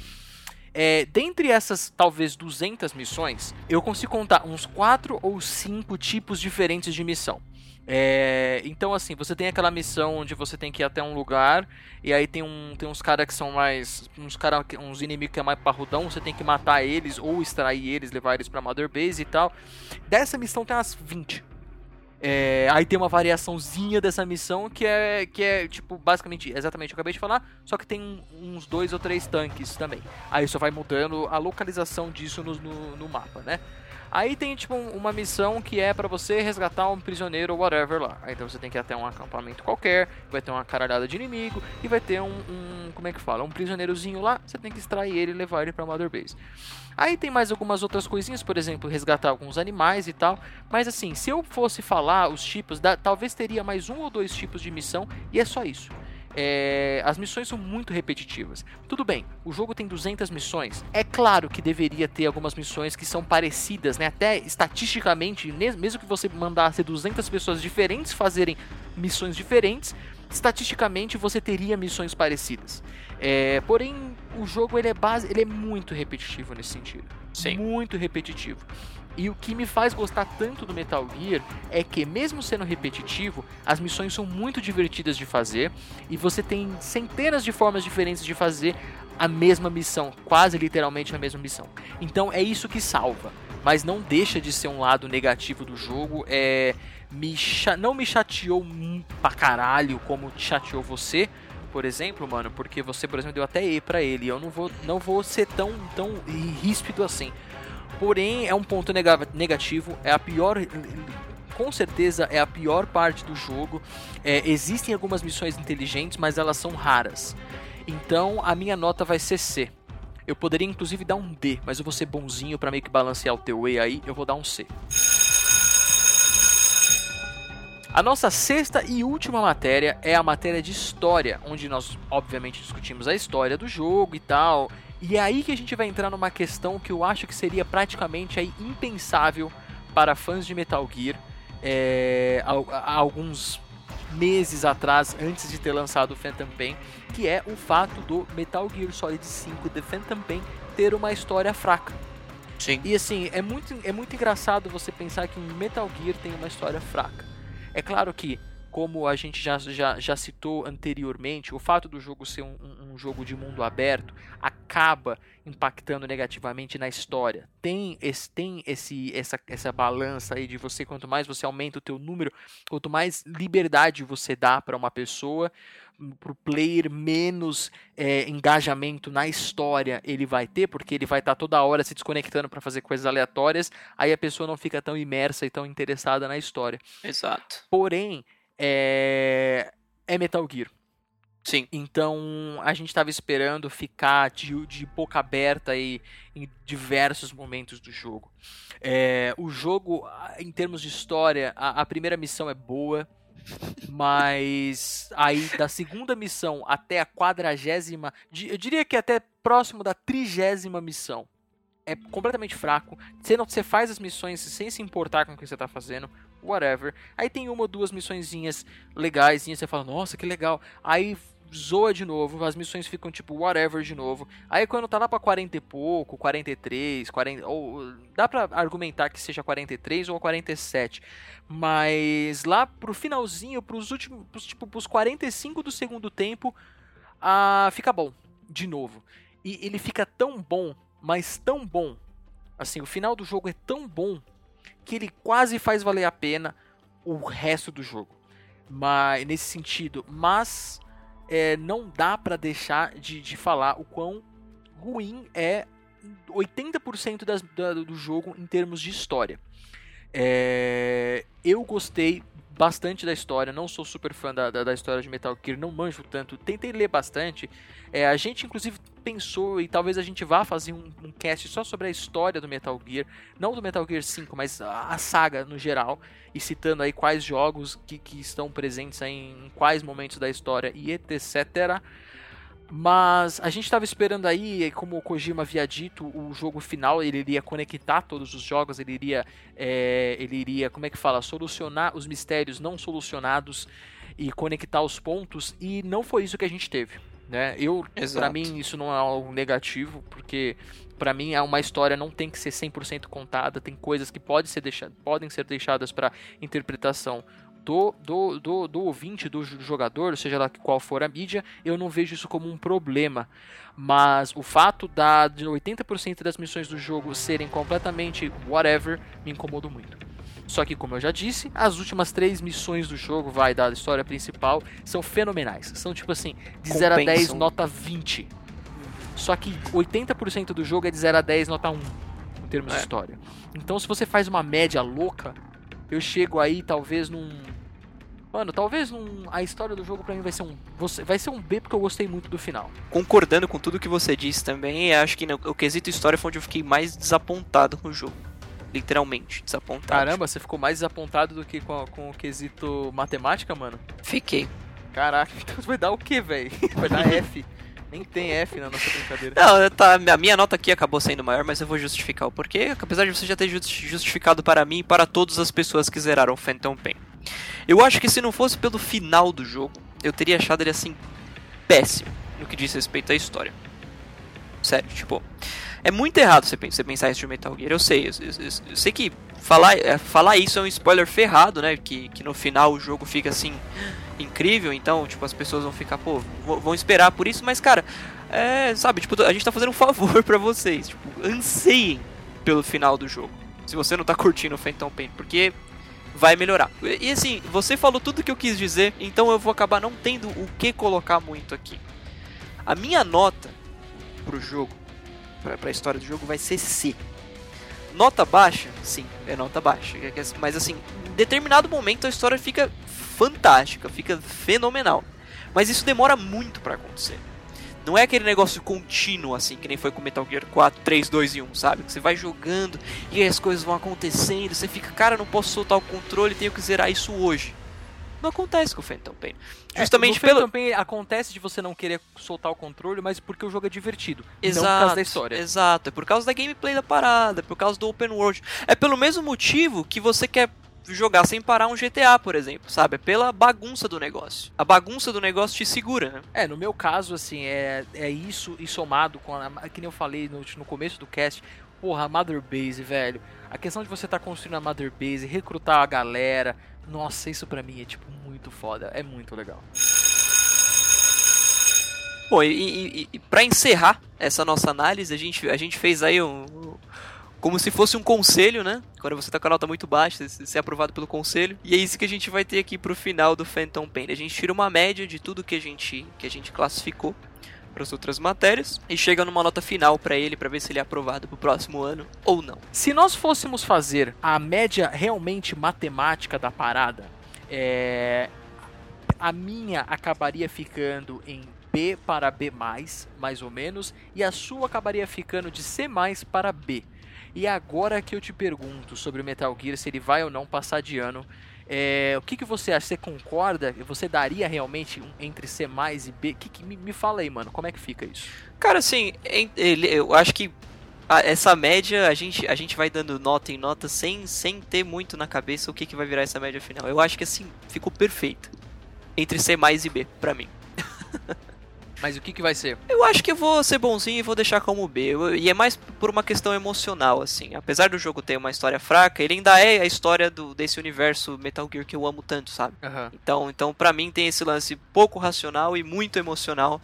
É, dentre essas talvez 200 missões, eu consigo contar uns 4 ou 5 tipos diferentes de missão. É, então, assim, você tem aquela missão onde você tem que ir até um lugar e aí tem, um, tem uns caras que são mais. Uns, cara, uns inimigos que é mais parrudão, você tem que matar eles ou extrair eles, levar eles pra Mother Base e tal. Dessa missão tem umas 20. É, aí tem uma variaçãozinha dessa missão que é, que é tipo, basicamente, exatamente o que eu acabei de falar, só que tem uns dois ou três tanques também. Aí só vai mudando a localização disso no, no, no mapa, né? Aí tem tipo um- uma missão que é pra você resgatar um prisioneiro ou whatever lá. Então você tem que ir até um acampamento qualquer, vai ter uma caralhada de inimigo e vai ter um, um- como é que fala, um prisioneirozinho lá, você tem que extrair ele e levar ele pra Mother Base. Aí tem mais algumas outras coisinhas, por exemplo, resgatar alguns animais e tal. Mas assim, se eu fosse falar os tipos, da- talvez teria mais um ou dois tipos de missão e é só isso. É, as missões são muito repetitivas. Tudo bem, o jogo tem 200 missões. É claro que deveria ter algumas missões que são parecidas, né? Até estatisticamente, mes- mesmo que você mandasse 200 pessoas diferentes fazerem missões diferentes, estatisticamente você teria missões parecidas. É, porém, o jogo ele é base, ele é muito repetitivo nesse sentido. Sim. Muito repetitivo. E o que me faz gostar tanto do Metal Gear é que, mesmo sendo repetitivo, as missões são muito divertidas de fazer e você tem centenas de formas diferentes de fazer a mesma missão, quase literalmente a mesma missão. Então é isso que salva, mas não deixa de ser um lado negativo do jogo. É, me cha- não me chateou mu- pra caralho como te chateou você, por exemplo, mano, porque você, por exemplo, deu até E pra ele. Eu não vou, não vou ser tão, tão ríspido assim. Porém, é um ponto nega- negativo, é a pior. Com certeza é a pior parte do jogo. É, existem algumas missões inteligentes, mas elas são raras. Então a minha nota vai ser C. Eu poderia inclusive dar um D, mas eu vou ser bonzinho pra meio que balancear o teu E aí, eu vou dar um C. A nossa sexta e última matéria é a matéria de história, onde nós obviamente discutimos a história do jogo e tal. E é aí que a gente vai entrar numa questão que eu acho que seria praticamente aí impensável para fãs de Metal Gear é, há, há alguns meses atrás, antes de ter lançado o Phantom Pain, que é o fato do Metal Gear Solid 5 The Phantom Pain ter uma história fraca. Sim. E assim, é muito, é muito engraçado você pensar que um Metal Gear tem uma história fraca. É claro que, como a gente já, já, já citou anteriormente, o fato do jogo ser um, um- jogo de mundo aberto acaba impactando negativamente na história. Tem esse, tem esse essa, essa balança aí de você quanto mais você aumenta o teu número, quanto mais liberdade você dá para uma pessoa, para o player menos é, engajamento na história ele vai ter, porque ele vai estar tá toda hora se desconectando para fazer coisas aleatórias, aí a pessoa não fica tão imersa e tão interessada na história. Exato. Porém, é, é Metal Gear. Sim. Então a gente estava esperando ficar de, de boca aberta aí em diversos momentos do jogo. É, o jogo, em termos de história, a, a primeira missão é boa. [laughs] Mas aí da segunda missão até a quadragésima, eu diria que até próximo da trigésima missão, é completamente fraco. Você não, você faz as missões sem se importar com o que você está fazendo, whatever. Aí tem uma ou duas missõezinhas legais, você fala, nossa, que legal. Aí zoa de novo, as missões ficam tipo whatever de novo. Aí quando tá lá pra 40 e pouco, 43, 40, ou dá pra argumentar que seja 43 ou 47. Mas lá pro finalzinho, pros últimos, pros, tipo, pros 45 do segundo tempo, ah, fica bom de novo. E ele fica tão bom, mas tão bom. Assim, o final do jogo é tão bom que ele quase faz valer a pena o resto do jogo. Mas nesse sentido, mas é, não dá para deixar de, de falar o quão ruim é 80% das, da, do jogo em termos de história. É, eu gostei bastante da história, não sou super fã da, da, da, história de Metal Gear, não manjo tanto, tentei ler bastante. É, a gente, inclusive, pensou e talvez a gente vá fazer um, um, cast só sobre a história do Metal Gear, não do Metal Gear 5, mas a, saga no geral, e citando aí quais jogos que, que estão presentes em, em quais momentos da história e etc. Mas a gente estava esperando aí, como o Kojima havia dito, o jogo final ele iria conectar todos os jogos, ele iria, é, ele iria, como é que fala, solucionar os mistérios não solucionados e conectar os pontos. E não foi isso que a gente teve, né? Eu, para mim, isso não é algo negativo, porque para mim é uma história não tem que ser 100% contada, tem coisas que pode ser deixa, podem ser deixadas para interpretação do, do, do, do ouvinte, do jogador, seja lá qual for a mídia, eu não vejo isso como um problema. Mas o fato da, de 80% das missões do jogo serem completamente whatever me incomodou muito. Só que, como eu já disse, as últimas três missões do jogo, vai, da história principal, são fenomenais. São tipo assim, de Compensam. 0 a 10, nota 20. Só que 80% do jogo é de 0 a 10, nota 1, em termos é. de história. Então, se você faz uma média louca, eu chego aí talvez num Mano, talvez um, a história do jogo para mim vai ser um vai ser um B porque eu gostei muito do final. Concordando com tudo que você disse também, acho que no, o quesito história foi onde eu fiquei mais desapontado com o jogo. Literalmente, desapontado. Caramba, você ficou mais desapontado do que com, com o quesito matemática, mano? Fiquei. Caraca, [laughs] então vai dar o que, velho? [laughs] Vai dar F. Nem tem F na nossa brincadeira. Não, tá, a minha nota aqui acabou sendo maior, mas eu vou justificar o porquê, apesar de você já ter justificado para mim e para todas as pessoas que zeraram Phantom Pain. Eu acho que se não fosse pelo final do jogo, eu teria achado ele assim péssimo no que diz respeito à história. Sério, tipo, é muito errado você pensar isso de Metal Gear. Eu sei, eu, eu, eu sei que falar, é, falar isso é um spoiler ferrado, né? Que, que no final o jogo fica assim incrível, então, tipo, as pessoas vão ficar, pô, vão esperar por isso, mas cara, é, sabe, tipo, a gente tá fazendo um favor para vocês, tipo, anseiem pelo final do jogo. Se você não tá curtindo o Phantom Pain, porque vai melhorar. E, e assim, você falou tudo que eu quis dizer, então eu vou acabar não tendo o que colocar muito aqui. A minha nota pro jogo, pra, pra história do jogo, vai ser C. Nota baixa? Sim, é nota baixa. É mas assim, em determinado momento a história fica fantástica, fica fenomenal. Mas isso demora muito para acontecer. Não é aquele negócio contínuo assim, que nem foi com Metal Gear 4, 3, 2 e 1, sabe? Que você vai jogando e as coisas vão acontecendo, você fica, cara, não posso soltar o controle, tenho que zerar isso hoje. Não acontece com o Phantom Pain. É, Justamente é, pelo Phantom Pain acontece de você não querer soltar o controle, mas porque o jogo é divertido, exato, não por causa da história. Exato, é por causa da gameplay da parada, é por causa do open world. É pelo mesmo motivo que você quer jogar sem parar um GTA, por exemplo, sabe? É pela bagunça do negócio. A bagunça do negócio te segura, né? É, no meu caso, assim, é, é isso e somado com a, que nem eu falei no, no começo do cast, porra, a Mother Base, velho. A questão de você estar tá construindo a Mother Base, recrutar a galera, nossa, isso pra mim é, tipo, muito foda. É muito legal. Bom, e, e, e para encerrar essa nossa análise, a gente, a gente fez aí um, como se fosse um conselho, né? Quando você tá com a nota muito baixa, ser aprovado pelo conselho. E é isso que a gente vai ter aqui pro final do Phantom Pain. A gente tira uma média de tudo que a gente, que a gente classificou para as outras matérias e chega numa nota final para ele para ver se ele é aprovado pro próximo ano ou não. Se nós fôssemos fazer a média realmente matemática da parada, é... a minha acabaria ficando em B para B+, mais ou menos, e a sua acabaria ficando de C+, para B. E agora que eu te pergunto sobre o Metal Gear, se ele vai ou não passar de ano, é, o que, que você acha? Você concorda? Você daria realmente um, entre C mais e B? Que, que me, me, fala aí, mano, como é que fica isso? Cara, assim, eu acho que essa média a gente, a gente vai dando nota em nota sem, sem ter muito na cabeça o que, que vai virar essa média final. Eu acho que assim, ficou perfeito. Entre C mais e B, pra mim. [laughs] Mas o que, que vai ser? Eu acho que eu vou ser bonzinho e vou deixar como B. Eu, e é mais por uma questão emocional, assim. Apesar do jogo ter uma história fraca, ele ainda é a história do, desse universo Metal Gear que eu amo tanto, sabe? Uhum. Então, então, pra mim, tem esse lance pouco racional e muito emocional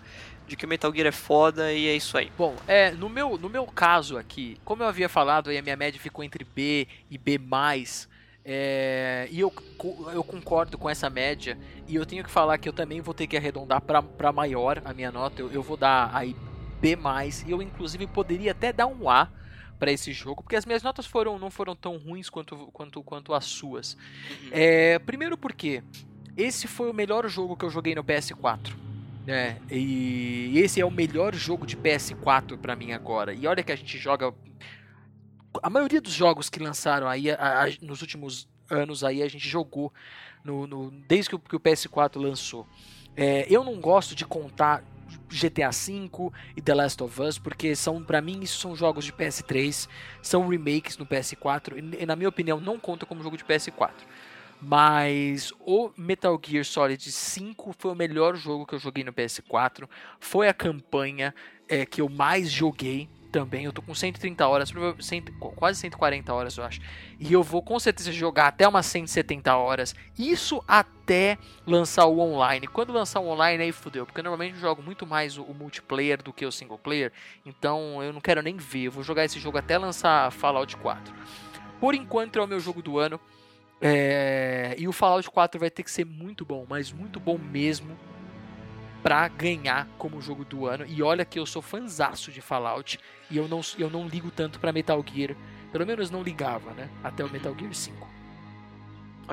de que o Metal Gear é foda e é isso aí. Bom, é, no meu, no meu caso aqui, como eu havia falado, aí a minha média ficou entre B e B+, é, e eu, eu concordo com essa média. E eu tenho que falar que eu também vou ter que arredondar para maior a minha nota. Eu, eu vou dar aí B. E eu, inclusive, poderia até dar um A para esse jogo, porque as minhas notas foram, não foram tão ruins quanto, quanto, quanto as suas. Uhum. É, primeiro porque esse foi o melhor jogo que eu joguei no PS4. É, e esse é o melhor jogo de PS4 para mim agora. E olha que a gente joga a maioria dos jogos que lançaram aí a, a, nos últimos anos aí a gente jogou no, no desde que o, que o, PS4 lançou. É, eu não gosto de contar GTA V e The Last of Us porque são para mim isso são jogos de PS3, são remakes no PS4 e, na minha opinião não conta como jogo de PS4. Mas o Metal Gear Solid 5 foi o melhor jogo que eu joguei no PS4. Foi a campanha é, que eu mais joguei também. Eu tô com 130 horas, quase 140 horas, eu acho. E eu vou com certeza jogar até umas 170 horas. Isso até lançar o online. Quando lançar o online, aí fudeu. Porque normalmente eu jogo muito mais o, o multiplayer do que o single player. Então eu não quero nem ver. Eu vou jogar esse jogo até lançar Fallout 4. Por enquanto é o meu jogo do ano. É... E o Fallout 4 vai ter que ser muito bom, mas muito bom mesmo para ganhar como jogo do ano. E olha que eu sou fanzaço de Fallout e eu não, eu não ligo tanto para Metal Gear. Pelo menos não ligava, né? Até o Metal Gear 5.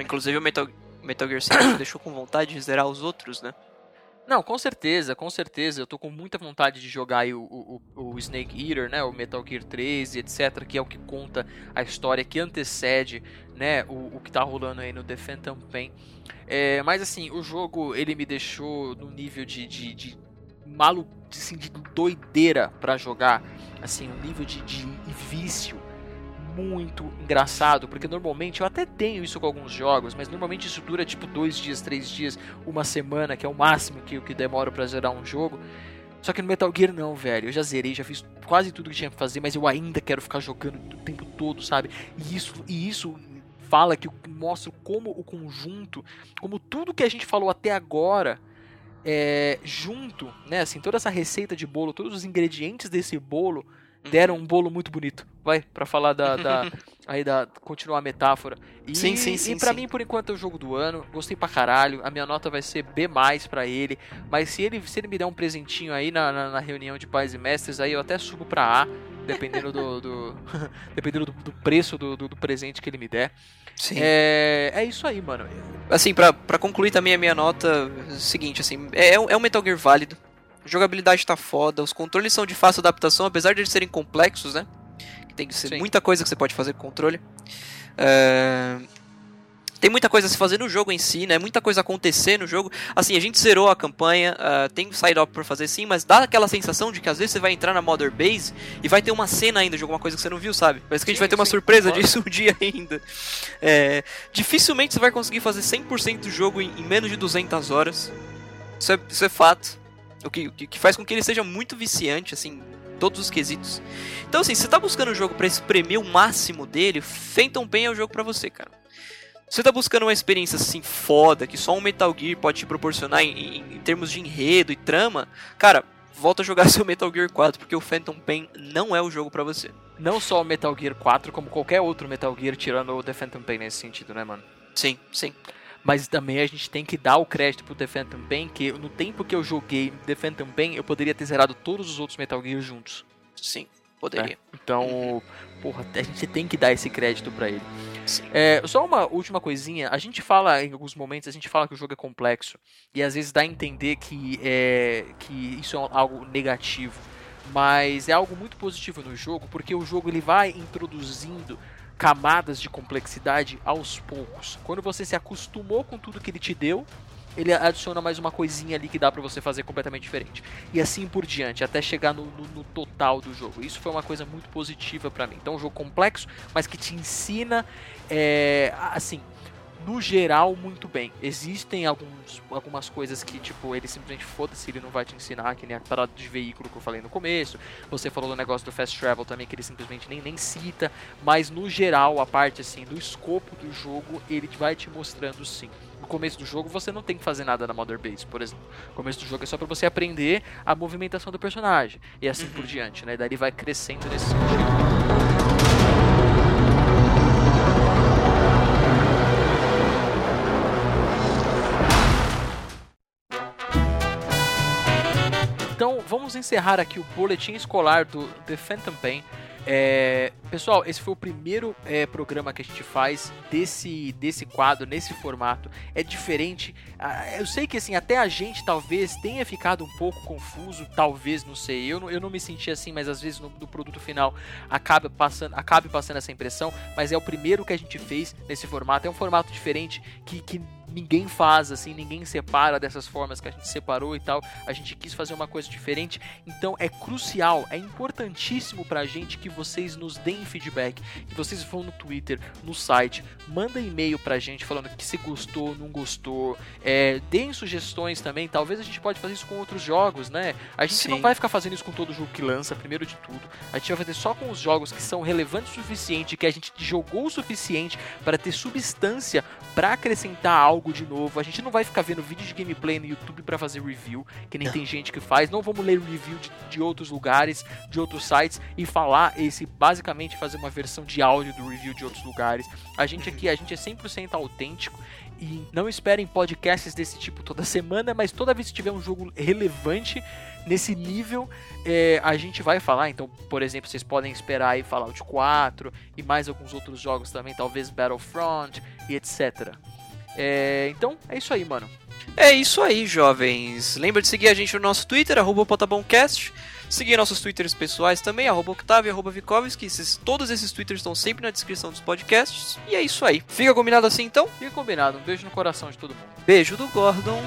Inclusive o Metal, Metal Gear 5 [coughs] deixou com vontade de zerar os outros, né? Não, com certeza, com certeza. Eu tô com muita vontade de jogar o, o, o, Snake Eater, né? O Metal Gear 3 etc. Que é o que conta a história que antecede, né? O, o que tá rolando aí no The Phantom Pain. É, mas assim, o jogo ele me deixou no nível de, de, de malu, assim, de doideira para jogar, assim, um nível de, de vício muito engraçado, porque normalmente eu até tenho isso com alguns jogos, mas normalmente isso dura tipo dois dias, três dias, uma semana, que é o máximo que, que demora para zerar um jogo. Só que no Metal Gear não, velho. Eu já zerei, já fiz quase tudo que tinha que fazer, mas eu ainda quero ficar jogando o tempo todo, sabe? E isso, e isso fala que mostra como o conjunto, como tudo que a gente falou até agora, é, junto, né, assim, toda essa receita de bolo, todos os ingredientes desse bolo. Deram um bolo muito bonito. Vai, para falar da, da [laughs] aí da continuar a metáfora. E, sim, sim, sim. E para mim por enquanto é o jogo do ano. Gostei pra caralho. A minha nota vai ser B+ para ele, mas se ele se ele me der um presentinho aí na, na, na reunião de pais e mestres, aí eu até subo para A dependendo do, do [laughs] dependendo do, do preço do, do, do, presente que ele me der. Sim. É, é isso aí, mano. Assim, pra, pra concluir também a minha nota, é o seguinte, assim, é, é um Metal Gear válido. A jogabilidade tá foda, os controles são de fácil adaptação, apesar de eles serem complexos, né? Tem que ser Sim. muita coisa que você pode fazer com controle. É... Tem muita coisa a se fazer no jogo em si, né? Muita coisa acontecer no jogo. Assim, a gente zerou a campanha, uh, tem side-up pra fazer sim, mas dá aquela sensação de que às vezes você vai entrar na Mother Base e vai ter uma cena ainda de alguma coisa que você não viu, sabe? Parece que sim, a gente vai ter uma sim, surpresa concordo. disso [laughs] um dia ainda. É, dificilmente você vai conseguir fazer 100% do jogo em, em, menos de 200 horas. Isso é, isso é fato. O que, que faz com que ele seja muito viciante, assim, todos os quesitos. Então, assim, se você tá buscando um jogo para espremer o máximo dele, Phantom Pain é o jogo para você, cara. Você tá buscando uma experiência assim foda, que só um Metal Gear pode te proporcionar em, em, em termos de enredo e trama, cara, volta a jogar [laughs] seu Metal Gear 4, porque o Phantom Pain não é o jogo pra você. Não só o Metal Gear 4, como qualquer outro Metal Gear, tirando o The Phantom Pain nesse sentido, né, mano? Sim, sim. Mas também a gente tem que dar o crédito pro The Phantom Pain, que no tempo que eu joguei The Phantom Pain, eu poderia ter zerado todos os outros Metal Gear juntos. Sim, poderia. né? Então, porra, a gente tem que dar esse crédito pra ele. Sim. É, só uma última coisinha, a gente fala em alguns momentos, a gente fala que o jogo é complexo e às vezes dá a entender que, é, que isso é algo negativo, mas é algo muito positivo no jogo porque o jogo ele vai introduzindo camadas de complexidade aos poucos. Quando você se acostumou com tudo que ele te deu, ele adiciona mais uma coisinha ali que dá pra você fazer completamente diferente. E assim por diante, até chegar no, no- no total do jogo. Isso foi uma coisa muito positiva pra mim. Então, um jogo complexo, mas que te ensina, é, assim, no geral, muito bem. Existem alguns, algumas coisas que, tipo, ele simplesmente foda-se, ele não vai te ensinar, que nem a parada de veículo que eu falei no começo. Você falou do negócio do fast travel também, que ele simplesmente nem, nem cita. Mas, no geral, a parte, assim, do escopo do jogo, ele vai te mostrando sim. No começo do jogo, você não tem que fazer nada na Mother Base, por exemplo. No começo do jogo é só pra você aprender a movimentação do personagem. E assim por diante, né? Daí ele vai crescendo nesse sentido. Encerrar aqui o boletim escolar do The Phantom Pain. É, pessoal, esse foi o primeiro é, programa que a gente faz desse, desse quadro, nesse formato. É diferente. Ah, eu sei que assim, até a gente talvez tenha ficado um pouco confuso, talvez, não sei. Eu não, eu não me senti assim, mas às vezes no, no produto final acaba passando, acabe passando essa impressão. Mas é o primeiro que a gente fez nesse formato. É um formato diferente que, que ninguém faz, assim, ninguém separa dessas formas que a gente separou e tal. A gente quis fazer uma coisa diferente. Então é crucial, é importantíssimo pra gente que vocês nos deem feedback. Que vocês vão no Twitter, no site, manda e-mail pra gente falando que se gostou, não gostou. É, deem sugestões também. Talvez a gente pode fazer isso com outros jogos, né? A gente não Sim. vai ficar fazendo isso com todo jogo que lança, primeiro de tudo. A gente vai fazer só com os jogos que são relevantes o suficiente, que a gente jogou o suficiente para ter substância para acrescentar algo de novo. A gente não vai ficar vendo vídeo de gameplay no YouTube para fazer review, que nem Não. tem gente que faz. Não vamos ler review de, de outros lugares, de outros sites e falar esse basicamente fazer uma versão de áudio do review de outros lugares. A gente aqui, a gente é 100% autêntico e não esperem podcasts desse tipo toda [laughs] semana, mas toda vez que tiver um jogo relevante nesse nível, é, a gente vai falar. Então, por exemplo, vocês podem esperar aí Fallout 4 e mais alguns outros jogos também, talvez Battlefront e etc. É, então, é isso aí, mano. É isso aí, jovens. Lembra de seguir a gente no nosso Twitter, arroba Potabomcast. Seguir nossos Twitters pessoais também, arroba Octavio arroba Vikovski. Esses- todos esses Twitters estão sempre na descrição dos podcasts. E é isso aí. Fica combinado assim então? Fica combinado. Um beijo no coração de todo mundo. Beijo do Gordon.